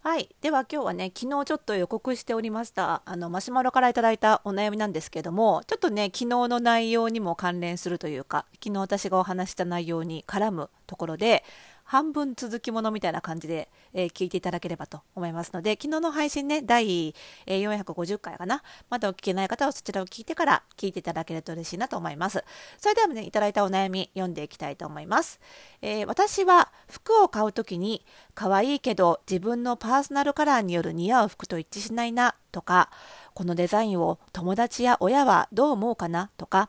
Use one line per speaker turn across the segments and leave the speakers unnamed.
はい。では今日はね、昨日ちょっと予告しておりました、あの、マシュマロから頂いたお悩みなんですけども、ちょっとね、昨日の内容にも関連するというか、昨日私がお話した内容に絡むところで、半分続きものみたいな感じで、えー聞いていただければと思いますので、昨日の配信ね、第、えー450回かな。まだお聞けない方はそちらを聞いてから聞いていただけると嬉しいなと思います。それではね、いただいたお悩み読んでいきたいと思います。えー私は服を買うときに、可愛いけど自分のパーソナルカラーによる似合う服と一致しないなとか、このデザインを友達や親はどう思うかなとか、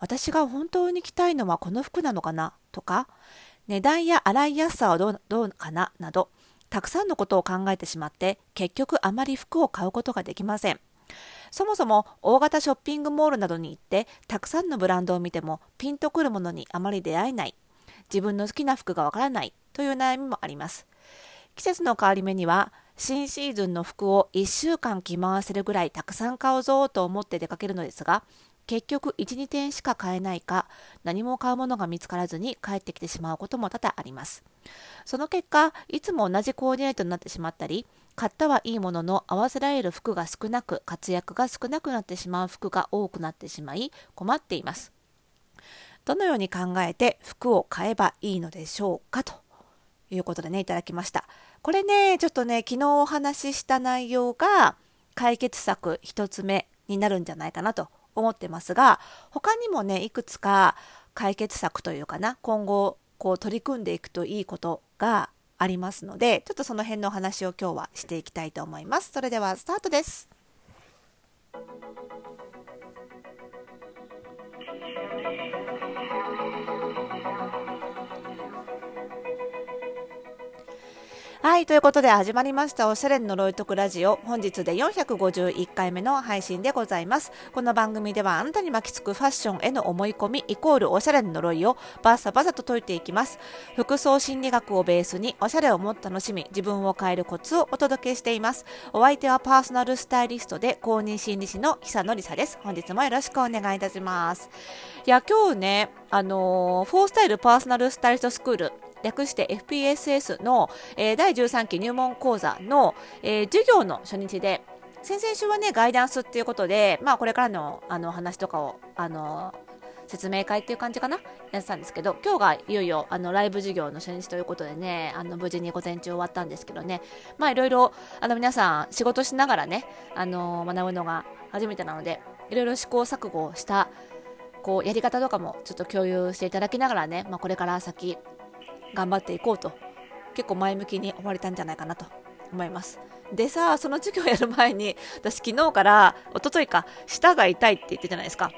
私が本当に着たいのはこの服なのかなとか、値段や洗いやすさはどうどうかななど、たくさんのことを考えてしまって、結局あまり服を買うことができません。そもそも大型ショッピングモールなどに行って、たくさんのブランドを見てもピンとくるものにあまり出会えない。自分の好きな服がわからないという悩みもあります。季節の変わり目には新シーズンの服を1週間着回せるぐらいたくさん買うぞと思って出かけるのですが結局12点しか買えないか何も買うものが見つからずに帰ってきてしまうことも多々ありますその結果いつも同じコーディネートになってしまったり買ったはいいものの合わせられる服が少なく活躍が少なくなってしまう服が多くなってしまい困っていますどのように考えて服を買えばいいのでしょうかということでね、いただきました。これね、ちょっとね、昨日お話しした内容が解決策一つ目になるんじゃないかなと思ってますが、他にもね、いくつか解決策というかな、今後こう取り組んでいくといいことがありますので、ちょっとその辺のお話を今日はしていきたいと思います。それではスタートです。はい。ということで始まりましたおしゃれの呪いとくラジオ。本日で451回目の配信でございます。この番組ではあなたに巻きつくファッションへの思い込みイコールおしゃれの呪いをバッサバサと解いていきます。服装心理学をベースにおしゃれをもっと楽しみ、自分を変えるコツをお届けしています。お相手はパーソナルスタイリストで公認心理師の久野里沙です。本日もよろしくお願いいたします。いや、今日ね、あのー、フォースタイルパーソナルスタイリストスクール略して FPSS の、えー第13期入門講座の、えー授業の初日で先々週はねガイダンスっていうことで、まあ、これからのあの話とかをあの説明会っていう感じかなやってたんですけど今日がいよいよあのライブ授業の初日ということでねあの無事に午前中終わったんですけどねまあいろいろあの皆さん仕事しながらねあの学ぶのが初めてなのでいろいろ試行錯誤したこうやり方とかもちょっと共有していただきながらね、まあ、これから先頑張っていこうと結構前向きに終われたんじゃないかなと思います。でさその授業やる前に私昨日から一昨日か舌が痛いって言ってたじゃないですか。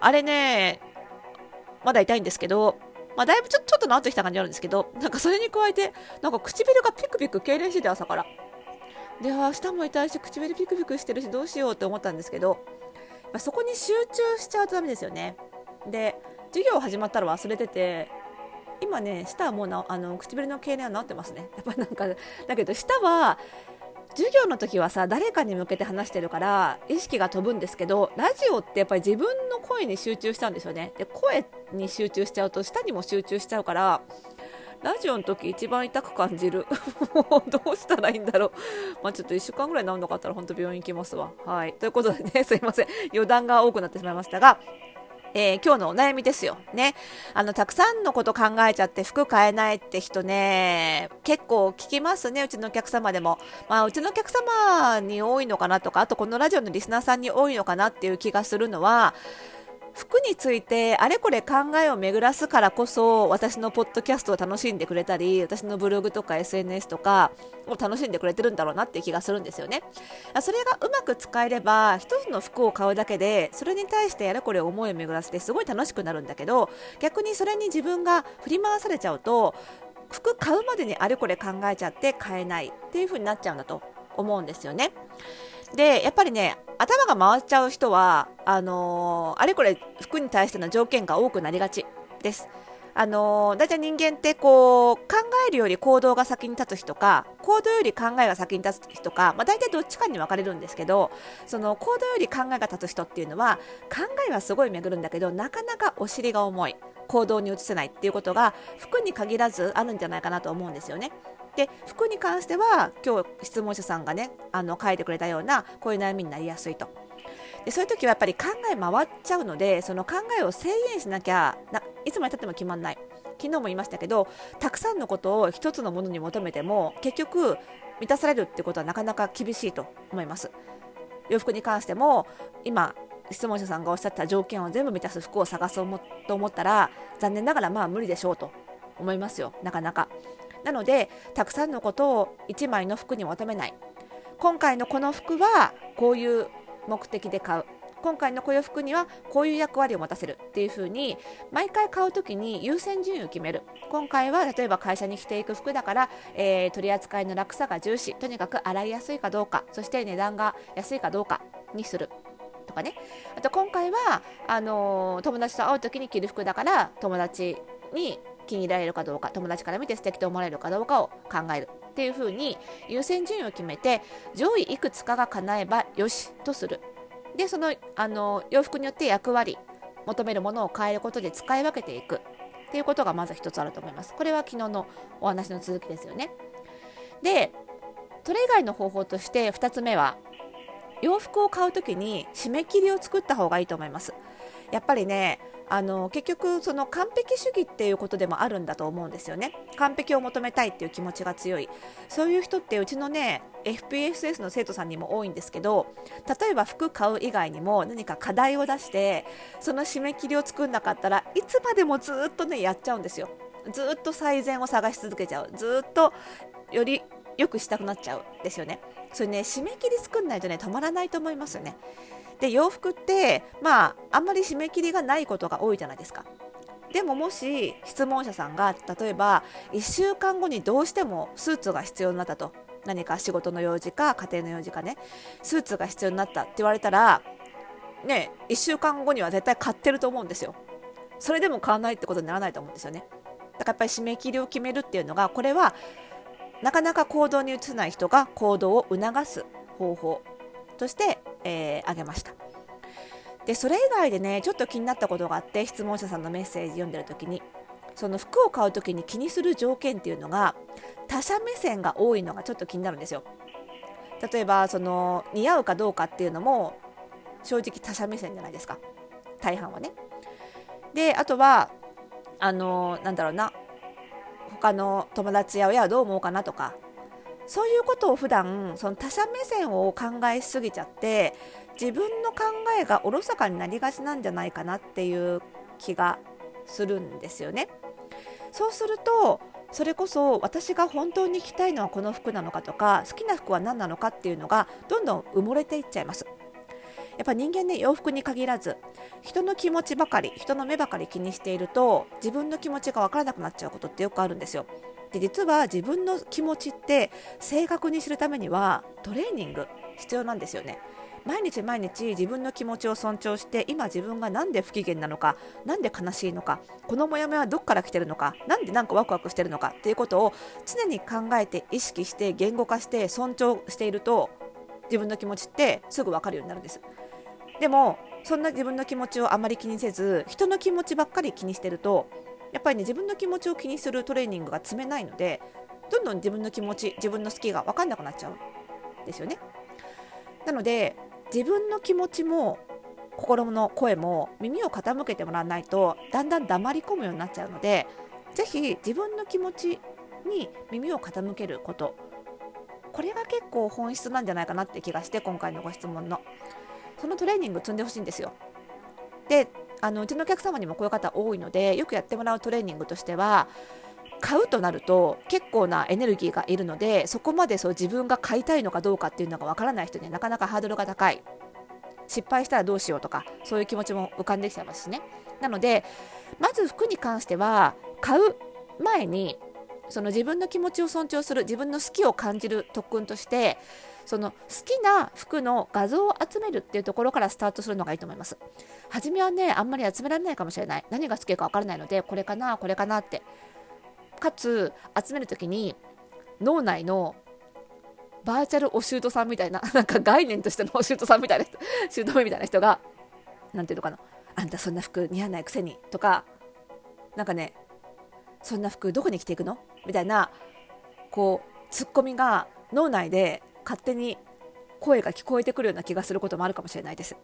あれねまだ痛いんですけどまあ、だいぶちょちょっと治ってきた感じあるんですけどなんかそれに加えてなんか唇がピクピク痙攣してて朝から。であ舌も痛いし唇ピクピクしてるしどうしようって思ったんですけどまあそこに集中しちゃうとダメですよね。で授業始まったら忘れてて今ね舌はもうなあの唇の痙攣は治ってますね。やっぱなんかだけど舌は授業の時はさ誰かに向けて話してるから意識が飛ぶんですけどラジオってやっぱり自分の声に集中しちゃうんですよね。で声に集中しちゃうと舌にも集中しちゃうからラジオの時一番痛く感じる。どうしたらいいんだろう。まあちょっと1週間ぐらい治んなかったら本当病院行きますわ。はい。ということでねすいません。余談が多くなってしまいましたがえー今日のお悩みですよ。ね。あの、たくさんのこと考えちゃって服買えないって人ね、結構聞きますね、うちのお客様でも。まあ、うちのお客様に多いのかなとか、あとこのラジオのリスナーさんに多いのかなっていう気がするのは、服についてあれこれ考えを巡らすからこそ私のポッドキャストを楽しんでくれたり私のブログとか SNS とかを楽しんでくれてるんだろうなっていう気がするんですよねそれがうまく使えれば一つの服を買うだけでそれに対してあれこれ思いを巡らせてすごい楽しくなるんだけど逆にそれに自分が振り回されちゃうと服買うまでにあれこれ考えちゃって買えないっていう風になっちゃうんだと思うんですよね。でやっぱりね頭が回っちゃう人はあのーあれこれ服に対しての条件が多くなりがちです。あのー、だいたい人間ってこう考えるより行動が先に立つ人か行動より考えが先に立つ人か、まあ、大体どっちかに分かれるんですけどその行動より考えが立つ人っていうのは考えはすごい巡るんだけどなかなかお尻が重い行動に移せないっていうことが服に限らずあるんじゃないかなと思うんですよね。で服に関しては今日質問者さんがねあの書いてくれたようなこういう悩みになりやすいと。でそういう時はやっぱり考え回っちゃうのでその考えを制限しなきゃないつまでたっても決まんない。昨日も言いましたけどたくさんのことを一つのものに求めても結局満たされるってことはなかなか厳しいと思います。洋服に関しても今質問者さんがおっしゃった条件を全部満たす服を探そうと思ったら残念ながらまあ無理でしょうと思いますよ。なかなか。なのでたくさんのことを1枚の服に求めない。今回のこの服はこういう目的で買う。今回のこういう服にはこういう役割を持たせる。っていう風に毎回買う時に優先順位を決める。今回は例えば会社に着ていく服だから、えー、取り扱いの楽さが重視。とにかく洗いやすいかどうか。そして値段が安いかどうか。にする。とかね。あと今回はあのー、友達と会う時に着る服だから友達に気に入られるかどうか友達から見て素敵と思われるかどうかを考えるっていう風に優先順位を決めて上位いくつかが叶えばよしとする。でそのあの洋服によって役割求めるものを変えることで使い分けていくっていうことがまず一つあると思います。これは昨日のお話の続きですよね。でそれ以外の方法として2つ目は洋服を買う時に締め切りを作った方がいいと思います。やっぱりねあの結局その完璧主義っていうことでもあるんだと思うんですよね。完璧を求めたいっていう気持ちが強い。そういう人ってうちのね FPSS の生徒さんにも多いんですけど例えば服買う以外にも何か課題を出してその締め切りを作んなかったらいつまでもずっとねやっちゃうんですよ。ずっと最善を探し続けちゃう。ずっとより良くしたくなっちゃうですよね。それね締め切り作んないとね止まらないと思いますよね。で洋服ってまああんまり締め切りがないことが多いじゃないですか。でももし質問者さんが例えば1週間後にどうしてもスーツが必要になったと。何か仕事の用事か家庭の用事かね。スーツが必要になったって言われたらね1週間後には絶対買ってると思うんですよ。それでも買わないってことにならないと思うんですよね。だからやっぱり締め切りを決めるっていうのがこれはなかなか行動に移せない人が行動を促す方法。としてえー、挙げました。でそれ以外でねちょっと気になったことがあって質問者さんのメッセージ読んでる時にその服を買う時に気にする条件っていうのが他者目線が多いのがちょっと気になるんですよ。例えばその似合うかどうかっていうのも正直他者目線じゃないですか。大半はね。であとはあのなんだろうな。他の友達や親はどう思うかなとかそういうことを普段その他者目線を考えすぎちゃって自分の考えがおろそかになりがちなんじゃないかなっていう気がするんですよね。そうするとそれこそ私が本当に着たいのはこの服なのかとか好きな服は何なのかっていうのがどんどん埋もれていっちゃいます。やっぱ人間ね洋服に限らず人の気持ちばかり人の目ばかり気にしていると自分の気持ちが分からなくなっちゃうことってよくあるんですよ。で実は自分の気持ちって正確に知るためにはトレーニング必要なんですよね。毎日毎日自分の気持ちを尊重して今自分が何で不機嫌なのか何で悲しいのかこのモヤモヤはどこから来てるのか何でなんかワクワクしてるのかっていうことを常に考えて意識して言語化して尊重していると自分の気持ちってすぐ分かるようになるんですでもそんな自分の気持ちをあまり気にせず人の気持ちばっかり気にしてるとやっぱりね自分の気持ちを気にするトレーニングが積めないのでどんどん自分の気持ち自分の好きが分かんなくなっちゃうんですよね。なので自分の気持ちも心の声も耳を傾けてもらわないとだんだん黙り込むようになっちゃうのでぜひ自分の気持ちに耳を傾けること。これが結構本質なんじゃないかなって気がして今回のご質問の。そのトレーニング積んでほしいんですよ。であのうちのお客様にもこういう方多いのでよくやってもらうトレーニングとしては買うとなると結構なエネルギーがいるのでそこまでそう自分が買いたいのかどうかっていうのがわからない人にはなかなかハードルが高い。失敗したらどうしようとかそういう気持ちも浮かんできちゃいますしね。なのでまず服に関しては買う前にその自分の気持ちを尊重する自分の好きを感じる特訓としてその好きな服の画像を集めるっていうところからスタートするのがいいと思います。初めはねあんまり集められないかもしれない。何が好きか分からないのでこれかなこれかなって。かつ集める時に脳内のバーチャルお姑さんみたいな なんか概念としてのお姑さんみたいな人 姑みたいな人が何ていうのかな。あんたそんな服似合わないくせにとかなんかねそんな服どこに着ていくの？みたいなこうツッコミが脳内で勝手に声が聞こえてくるような気がすることもあるかもしれないです。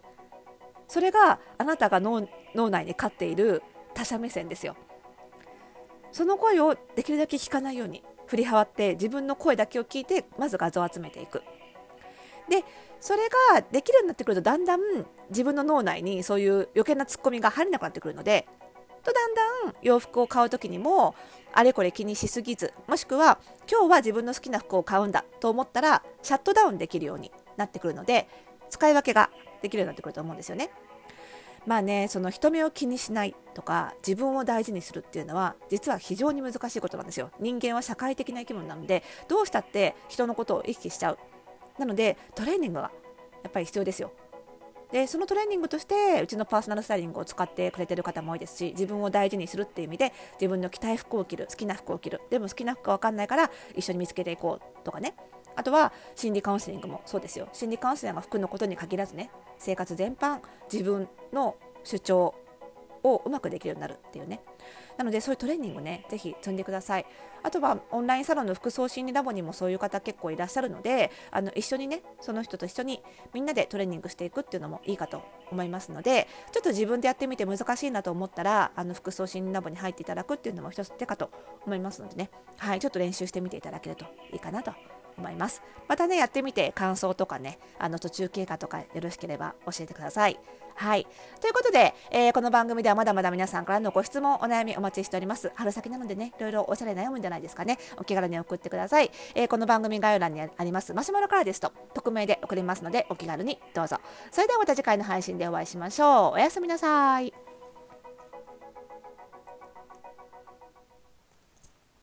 それがあなたが脳内に飼っている他者目線ですよ。その声をできるだけ聞かないように振り払って自分の声だけを聞いてまず画像を集めていく。でそれができるようになってくるとだんだん自分の脳内にそういう余計なツッコミが入れなくなってくるのでとだんだん洋服を買う時にもあれこれ気にしすぎずもしくは今日は自分の好きな服を買うんだと思ったらシャットダウンできるようになってくるので使い分けができるようになってくると思うんですよね。まあね、その人目を気にしないとか自分を大事にするっていうのは実は非常に難しいことなんですよ。人間は社会的な生き物なのでどうしたって人のことを意識しちゃう。なのでトレーニングはやっぱり必要ですよ。でそのトレーニングとしてうちのパーソナルスタイリングを使ってくれてる方も多いですし自分を大事にするっていう意味で自分の着たい服を着る好きな服を着る。でも好きな服が分かんないから一緒に見つけていこうとかね。あとは心理カウンセリングもそうですよ。心理カウンセラーが服のことに限らずね生活全般自分の主張をうまくできるようになるっていうね。なのでそういうトレーニングねぜひ積んでください。あとはオンラインサロンの服装心理ラボにもそういう方結構いらっしゃるのであの一緒にねその人と一緒にみんなでトレーニングしていくっていうのもいいかと思いますのでちょっと自分でやってみて難しいなと思ったらあの服装心理ラボに入っていただくっていうのも一つ手かと思いますのでね。はいちょっと練習してみていただけるといいかなと。思います。またね、やってみて感想とかね、あの途中経過とかよろしければ教えてください。はい。ということで、えー、この番組ではまだまだ皆さんからのご質問、お悩みお待ちしております。春先なのでね、いろいろおしゃれ悩むんじゃないですかね。お気軽に送ってください。えー、この番組概要欄にありますマシュマロからですと、匿名で送りますので、お気軽にどうぞ。それではまた次回の配信でお会いしましょう。おやすみなさい。